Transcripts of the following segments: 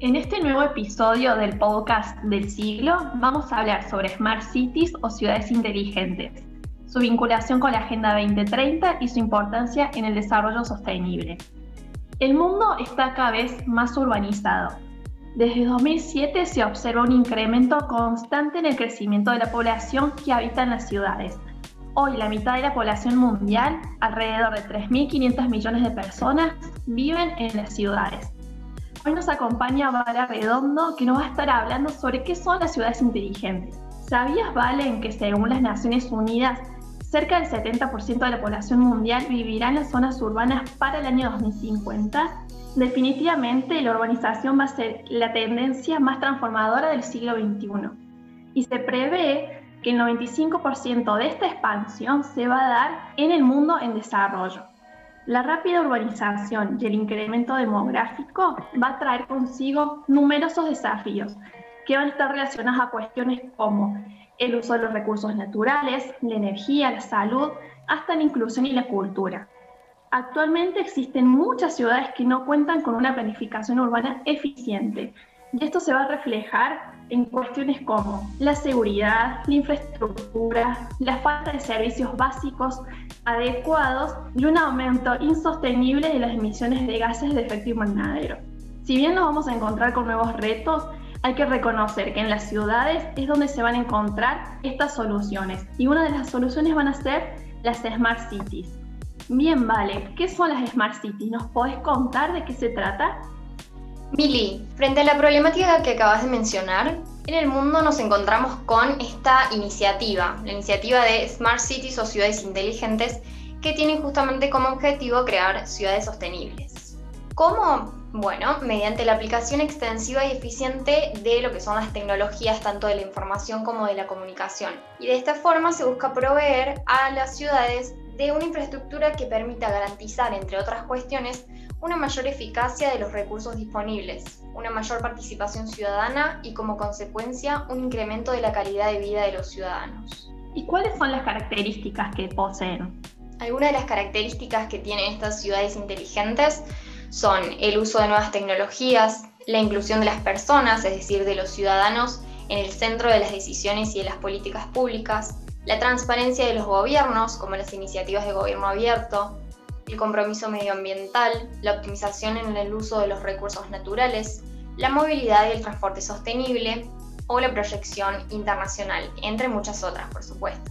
En este nuevo episodio del podcast del siglo vamos a hablar sobre Smart Cities o ciudades inteligentes, su vinculación con la Agenda 2030 y su importancia en el desarrollo sostenible. El mundo está cada vez más urbanizado. Desde 2007 se observa un incremento constante en el crecimiento de la población que habita en las ciudades. Hoy la mitad de la población mundial, alrededor de 3.500 millones de personas, viven en las ciudades Hoy nos acompaña Vara Redondo, que nos va a estar hablando sobre qué son las ciudades inteligentes. ¿Sabías, Valen, que según las Naciones Unidas, cerca del 70% de la población mundial vivirá en las zonas urbanas para el año 2050? Definitivamente, la urbanización va a ser la tendencia más transformadora del siglo XXI. Y se prevé que el 95% de esta expansión se va a dar en el mundo en desarrollo. La rápida urbanización y el incremento demográfico va a traer consigo numerosos desafíos que van a estar relacionados a cuestiones como el uso de los recursos naturales, la energía, la salud, hasta la inclusión y la cultura. Actualmente existen muchas ciudades que no cuentan con una planificación urbana eficiente y esto se va a reflejar en cuestiones como la seguridad, la infraestructura, la falta de servicios básicos adecuados y un aumento insostenible de las emisiones de gases de efecto invernadero. Si bien nos vamos a encontrar con nuevos retos, hay que reconocer que en las ciudades es donde se van a encontrar estas soluciones y una de las soluciones van a ser las Smart Cities. Bien, vale, ¿qué son las Smart Cities? ¿Nos podés contar de qué se trata? Mili, frente a la problemática que acabas de mencionar, en el mundo nos encontramos con esta iniciativa, la iniciativa de Smart Cities o ciudades inteligentes, que tienen justamente como objetivo crear ciudades sostenibles. ¿Cómo? Bueno, mediante la aplicación extensiva y eficiente de lo que son las tecnologías tanto de la información como de la comunicación. Y de esta forma se busca proveer a las ciudades de una infraestructura que permita garantizar, entre otras cuestiones, una mayor eficacia de los recursos disponibles, una mayor participación ciudadana y como consecuencia un incremento de la calidad de vida de los ciudadanos. ¿Y cuáles son las características que poseen? Algunas de las características que tienen estas ciudades inteligentes son el uso de nuevas tecnologías, la inclusión de las personas, es decir, de los ciudadanos, en el centro de las decisiones y de las políticas públicas, la transparencia de los gobiernos, como las iniciativas de gobierno abierto, el compromiso medioambiental, la optimización en el uso de los recursos naturales, la movilidad y el transporte sostenible o la proyección internacional, entre muchas otras, por supuesto.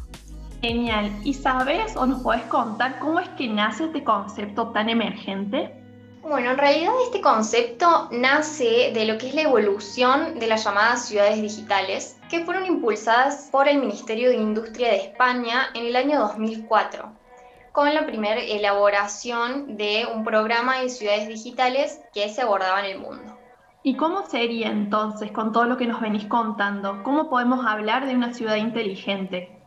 Genial. ¿Y sabes o nos puedes contar cómo es que nace este concepto tan emergente? Bueno, en realidad este concepto nace de lo que es la evolución de las llamadas ciudades digitales, que fueron impulsadas por el Ministerio de Industria de España en el año 2004 con la primera elaboración de un programa de ciudades digitales que se abordaba en el mundo. ¿Y cómo sería entonces, con todo lo que nos venís contando, cómo podemos hablar de una ciudad inteligente?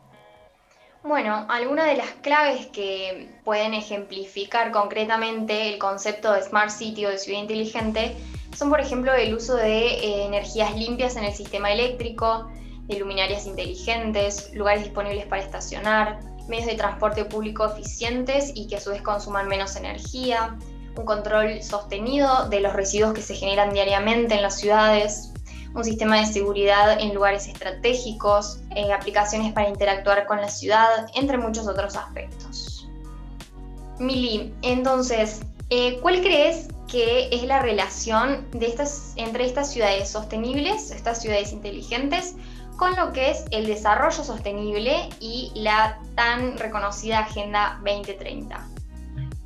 Bueno, algunas de las claves que pueden ejemplificar concretamente el concepto de Smart City o de ciudad inteligente son, por ejemplo, el uso de eh, energías limpias en el sistema eléctrico, de luminarias inteligentes, lugares disponibles para estacionar, medios de transporte público eficientes y que a su vez consuman menos energía, un control sostenido de los residuos que se generan diariamente en las ciudades, un sistema de seguridad en lugares estratégicos, eh, aplicaciones para interactuar con la ciudad, entre muchos otros aspectos. Mili, entonces, eh, ¿cuál crees que es la relación de estas, entre estas ciudades sostenibles, estas ciudades inteligentes, con lo que es el desarrollo sostenible y la tan reconocida Agenda 2030.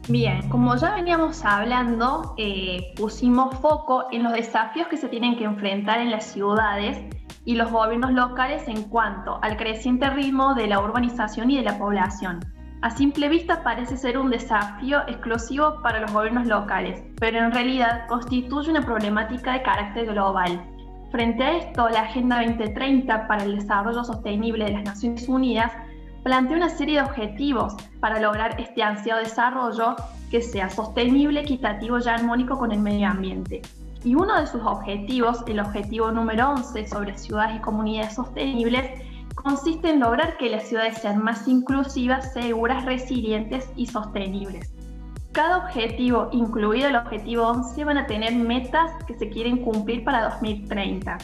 Bien, como ya veníamos hablando, eh, pusimos foco en los desafíos que se tienen que enfrentar en las ciudades y los gobiernos locales en cuanto al creciente ritmo de la urbanización y de la población. A simple vista parece ser un desafío exclusivo para los gobiernos locales, pero en realidad constituye una problemática de carácter global Frente a esto, la Agenda 2030 para el Desarrollo Sostenible de las Naciones Unidas plantea una serie de objetivos para lograr este ansiado desarrollo que sea sostenible, equitativo y armónico con el medio ambiente. Y uno de sus objetivos, el objetivo número 11 sobre ciudades y comunidades sostenibles, consiste en lograr que las ciudades sean más inclusivas, seguras, resilientes y sostenibles. Cada objetivo, incluido el objetivo 11, van a tener metas que se quieren cumplir para 2030.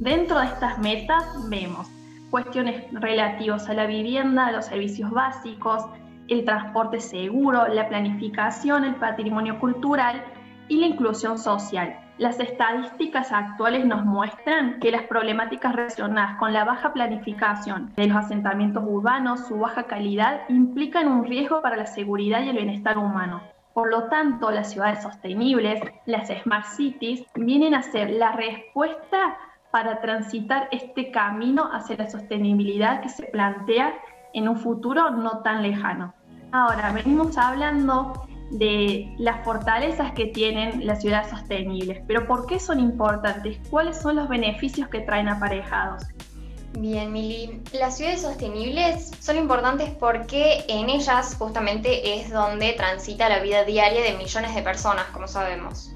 Dentro de estas metas vemos cuestiones relativas a la vivienda, a los servicios básicos, el transporte seguro, la planificación, el patrimonio cultural y la inclusión social. Las estadísticas actuales nos muestran que las problemáticas relacionadas con la baja planificación de los asentamientos urbanos, su baja calidad, implican un riesgo para la seguridad y el bienestar humano. Por lo tanto, las ciudades sostenibles, las smart cities, vienen a ser la respuesta para transitar este camino hacia la sostenibilidad que se plantea en un futuro no tan lejano. Ahora, venimos hablando de las fortalezas que tienen las ciudades sostenibles, pero ¿por qué son importantes? ¿Cuáles son los beneficios que traen aparejados? Bien, Mili. Las ciudades sostenibles son importantes porque en ellas justamente es donde transita la vida diaria de millones de personas, como sabemos.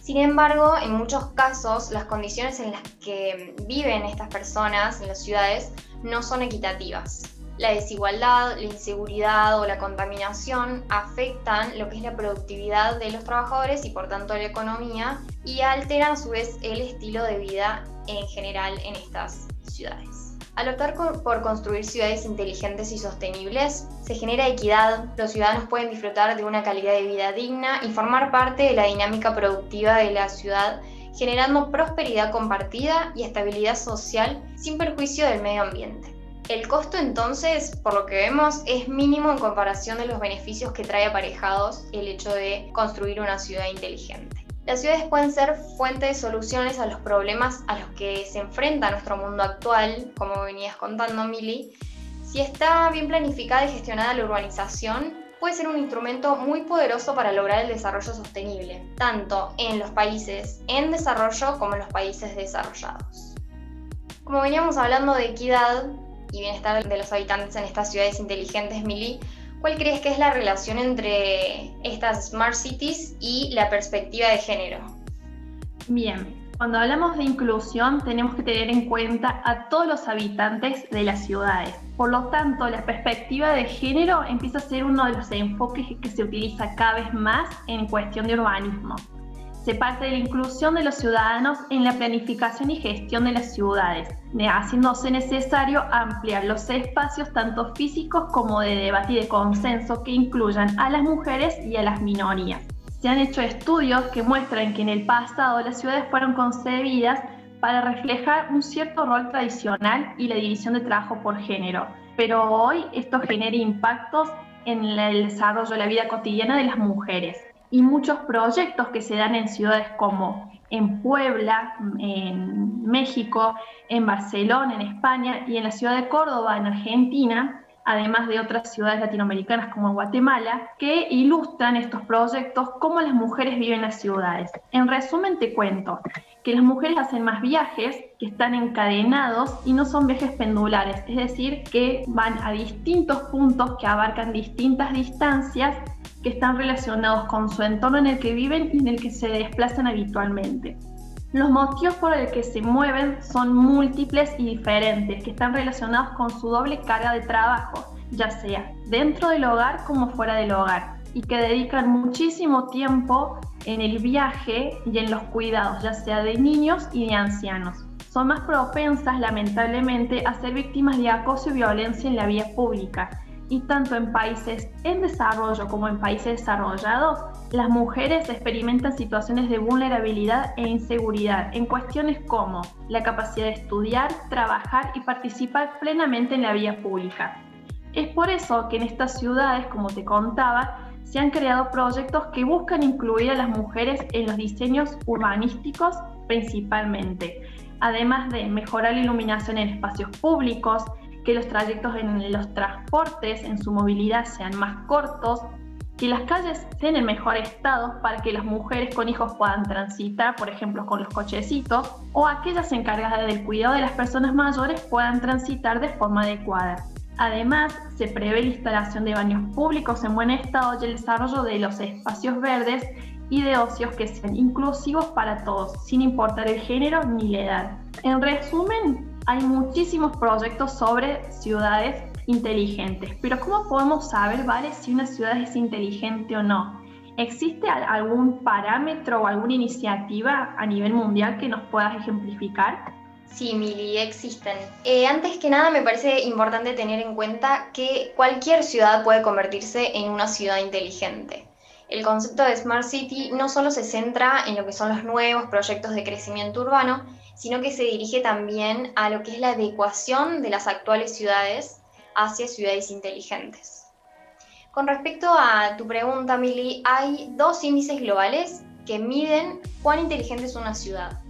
Sin embargo, en muchos casos, las condiciones en las que viven estas personas en las ciudades no son equitativas. La desigualdad, la inseguridad o la contaminación afectan lo que es la productividad de los trabajadores y por tanto la economía y alteran a su vez el estilo de vida en general en estas ciudades. Al optar por construir ciudades inteligentes y sostenibles, se genera equidad, los ciudadanos pueden disfrutar de una calidad de vida digna y formar parte de la dinámica productiva de la ciudad, generando prosperidad compartida y estabilidad social sin perjuicio del medio ambiente. El costo entonces, por lo que vemos, es mínimo en comparación de los beneficios que trae aparejados el hecho de construir una ciudad inteligente. Las ciudades pueden ser fuente de soluciones a los problemas a los que se enfrenta nuestro mundo actual, como venías contando, Mili. Si está bien planificada y gestionada la urbanización, puede ser un instrumento muy poderoso para lograr el desarrollo sostenible, tanto en los países en desarrollo como en los países desarrollados. Como veníamos hablando de equidad, y bienestar de los habitantes en estas ciudades inteligentes, Mili, ¿cuál crees que es la relación entre estas smart cities y la perspectiva de género? Bien, cuando hablamos de inclusión tenemos que tener en cuenta a todos los habitantes de las ciudades. Por lo tanto, la perspectiva de género empieza a ser uno de los enfoques que se utiliza cada vez más en cuestión de urbanismo se parte de la inclusión de los ciudadanos en la planificación y gestión de las ciudades, haciéndose necesario ampliar los espacios tanto físicos como de debate y de consenso que incluyan a las mujeres y a las minorías. Se han hecho estudios que muestran que en el pasado las ciudades fueron concebidas para reflejar un cierto rol tradicional y la división de trabajo por género, pero hoy esto genera impactos en el desarrollo de la vida cotidiana de las mujeres y muchos proyectos que se dan en ciudades como en Puebla, en México, en Barcelona, en España y en la ciudad de Córdoba, en Argentina, además de otras ciudades latinoamericanas como Guatemala, que ilustran estos proyectos cómo las mujeres viven en las ciudades. En resumen te cuento que las mujeres hacen más viajes que están encadenados y no son viajes pendulares, es decir, que van a distintos puntos que abarcan distintas distancias que están relacionados con su entorno en el que viven y en el que se desplazan habitualmente. Los motivos por el que se mueven son múltiples y diferentes, que están relacionados con su doble carga de trabajo, ya sea dentro del hogar como fuera del hogar, y que dedican muchísimo tiempo en el viaje y en los cuidados, ya sea de niños y de ancianos. Son más propensas, lamentablemente, a ser víctimas de acoso y violencia en la vía pública, y tanto en países en desarrollo como en países desarrollados, las mujeres experimentan situaciones de vulnerabilidad e inseguridad en cuestiones como la capacidad de estudiar, trabajar y participar plenamente en la vía pública. Es por eso que en estas ciudades, como te contaba, se han creado proyectos que buscan incluir a las mujeres en los diseños urbanísticos principalmente, además de mejorar la iluminación en espacios públicos, que los trayectos en los transportes, en su movilidad sean más cortos, que las calles estén en mejor estado para que las mujeres con hijos puedan transitar, por ejemplo, con los cochecitos, o aquellas encargadas del cuidado de las personas mayores puedan transitar de forma adecuada. Además, se prevé la instalación de baños públicos en buen estado y el desarrollo de los espacios verdes y de ocios que sean inclusivos para todos, sin importar el género ni la edad. En resumen, hay muchísimos proyectos sobre ciudades inteligentes, pero ¿cómo podemos saber, vale, si una ciudad es inteligente o no? ¿Existe algún parámetro o alguna iniciativa a nivel mundial que nos puedas ejemplificar? Sí, Mili, existen. Eh, antes que nada, me parece importante tener en cuenta que cualquier ciudad puede convertirse en una ciudad inteligente. El concepto de Smart City no solo se centra en lo que son los nuevos proyectos de crecimiento urbano, sino que se dirige también a lo que es la adecuación de las actuales ciudades hacia ciudades inteligentes. Con respecto a tu pregunta, Mili, hay dos índices globales que miden cuán inteligente es una ciudad.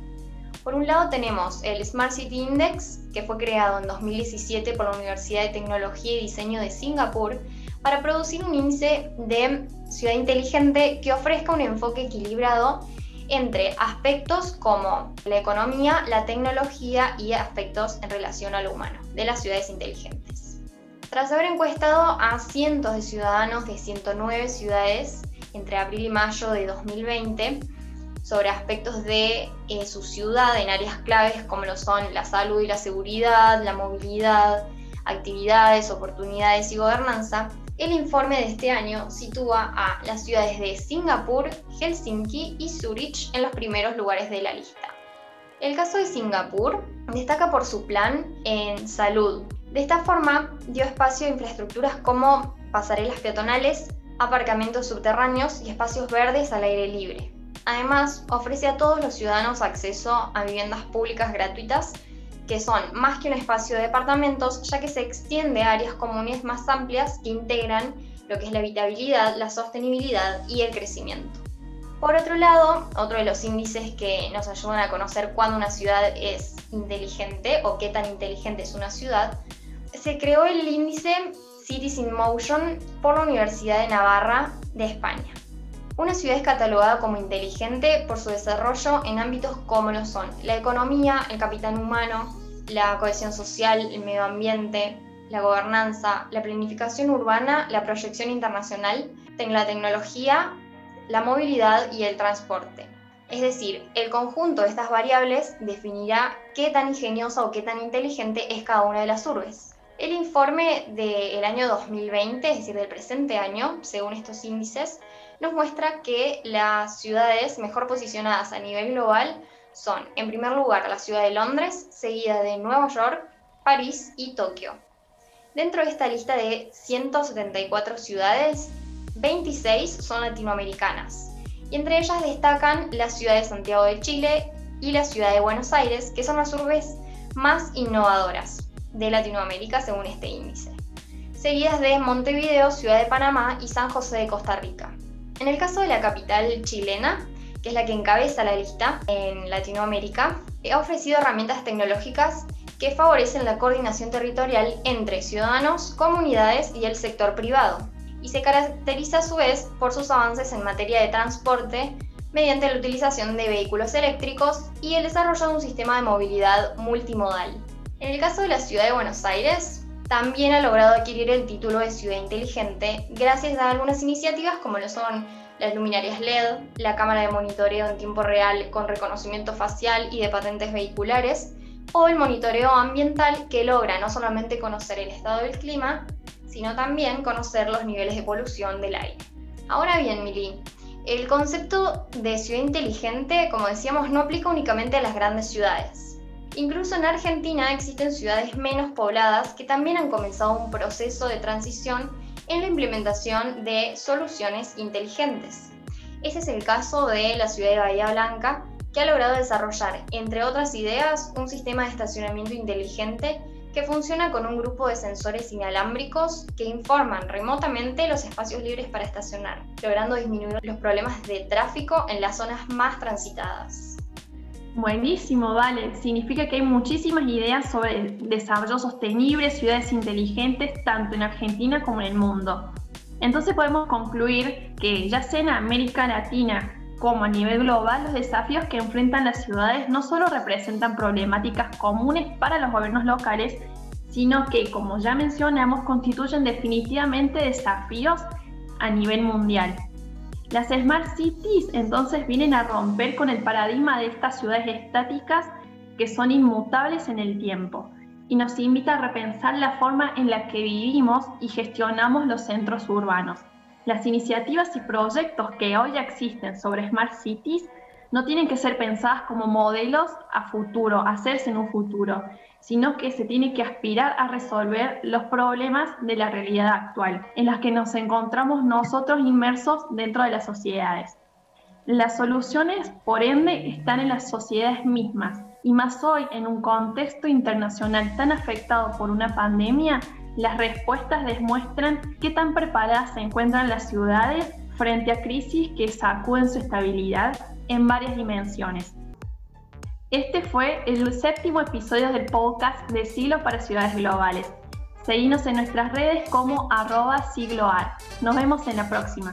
Por un lado tenemos el Smart City Index, que fue creado en 2017 por la Universidad de Tecnología y Diseño de Singapur, para producir un índice de ciudad inteligente que ofrezca un enfoque equilibrado entre aspectos como la economía, la tecnología y aspectos en relación a lo humano de las ciudades inteligentes. Tras haber encuestado a cientos de ciudadanos de 109 ciudades entre abril y mayo de 2020, sobre aspectos de eh, su ciudad en áreas claves como lo son la salud y la seguridad, la movilidad, actividades, oportunidades y gobernanza, el informe de este año sitúa a las ciudades de Singapur, Helsinki y Zurich en los primeros lugares de la lista. El caso de Singapur destaca por su plan en salud. De esta forma, dio espacio a infraestructuras como pasarelas peatonales, aparcamientos subterráneos y espacios verdes al aire libre. Además, ofrece a todos los ciudadanos acceso a viviendas públicas gratuitas, que son más que un espacio de departamentos, ya que se extiende a áreas comunes más amplias que integran lo que es la habitabilidad, la sostenibilidad y el crecimiento. Por otro lado, otro de los índices que nos ayudan a conocer cuándo una ciudad es inteligente o qué tan inteligente es una ciudad, se creó el índice Cities in Motion por la Universidad de Navarra de España. Una ciudad es catalogada como inteligente por su desarrollo en ámbitos como lo son la economía, el capital humano, la cohesión social, el medio ambiente, la gobernanza, la planificación urbana, la proyección internacional, la tecnología, la movilidad y el transporte. Es decir, el conjunto de estas variables definirá qué tan ingeniosa o qué tan inteligente es cada una de las urbes. El informe del año 2020, es decir, del presente año, según estos índices, nos muestra que las ciudades mejor posicionadas a nivel global son, en primer lugar, la ciudad de Londres, seguida de Nueva York, París y Tokio. Dentro de esta lista de 174 ciudades, 26 son latinoamericanas, y entre ellas destacan la ciudad de Santiago de Chile y la ciudad de Buenos Aires, que son las urbes más innovadoras de Latinoamérica según este índice, seguidas de Montevideo, Ciudad de Panamá y San José de Costa Rica. En el caso de la capital chilena, que es la que encabeza la lista en Latinoamérica, ha ofrecido herramientas tecnológicas que favorecen la coordinación territorial entre ciudadanos, comunidades y el sector privado, y se caracteriza a su vez por sus avances en materia de transporte mediante la utilización de vehículos eléctricos y el desarrollo de un sistema de movilidad multimodal. En el caso de la ciudad de Buenos Aires, también ha logrado adquirir el título de ciudad inteligente gracias a algunas iniciativas como lo son las luminarias LED, la cámara de monitoreo en tiempo real con reconocimiento facial y de patentes vehiculares, o el monitoreo ambiental que logra no solamente conocer el estado del clima, sino también conocer los niveles de polución del aire. Ahora bien, Mili, el concepto de ciudad inteligente, como decíamos, no aplica únicamente a las grandes ciudades. Incluso en Argentina existen ciudades menos pobladas que también han comenzado un proceso de transición en la implementación de soluciones inteligentes. Ese es el caso de la ciudad de Bahía Blanca, que ha logrado desarrollar, entre otras ideas, un sistema de estacionamiento inteligente que funciona con un grupo de sensores inalámbricos que informan remotamente los espacios libres para estacionar, logrando disminuir los problemas de tráfico en las zonas más transitadas. Buenísimo, vale. Significa que hay muchísimas ideas sobre desarrollo sostenible, ciudades inteligentes, tanto en Argentina como en el mundo. Entonces podemos concluir que ya sea en América Latina como a nivel global, los desafíos que enfrentan las ciudades no solo representan problemáticas comunes para los gobiernos locales, sino que, como ya mencionamos, constituyen definitivamente desafíos a nivel mundial. Las Smart Cities entonces vienen a romper con el paradigma de estas ciudades estáticas que son inmutables en el tiempo y nos invita a repensar la forma en la que vivimos y gestionamos los centros urbanos. Las iniciativas y proyectos que hoy existen sobre Smart Cities no tienen que ser pensadas como modelos a futuro, hacerse en un futuro, sino que se tiene que aspirar a resolver los problemas de la realidad actual, en las que nos encontramos nosotros inmersos dentro de las sociedades. Las soluciones, por ende, están en las sociedades mismas, y más hoy en un contexto internacional tan afectado por una pandemia, las respuestas demuestran qué tan preparadas se encuentran las ciudades frente a crisis que sacuden su estabilidad en varias dimensiones. Este fue el séptimo episodio del podcast de Siglo para Ciudades Globales. Seguimos en nuestras redes como arroba sigloar. Nos vemos en la próxima.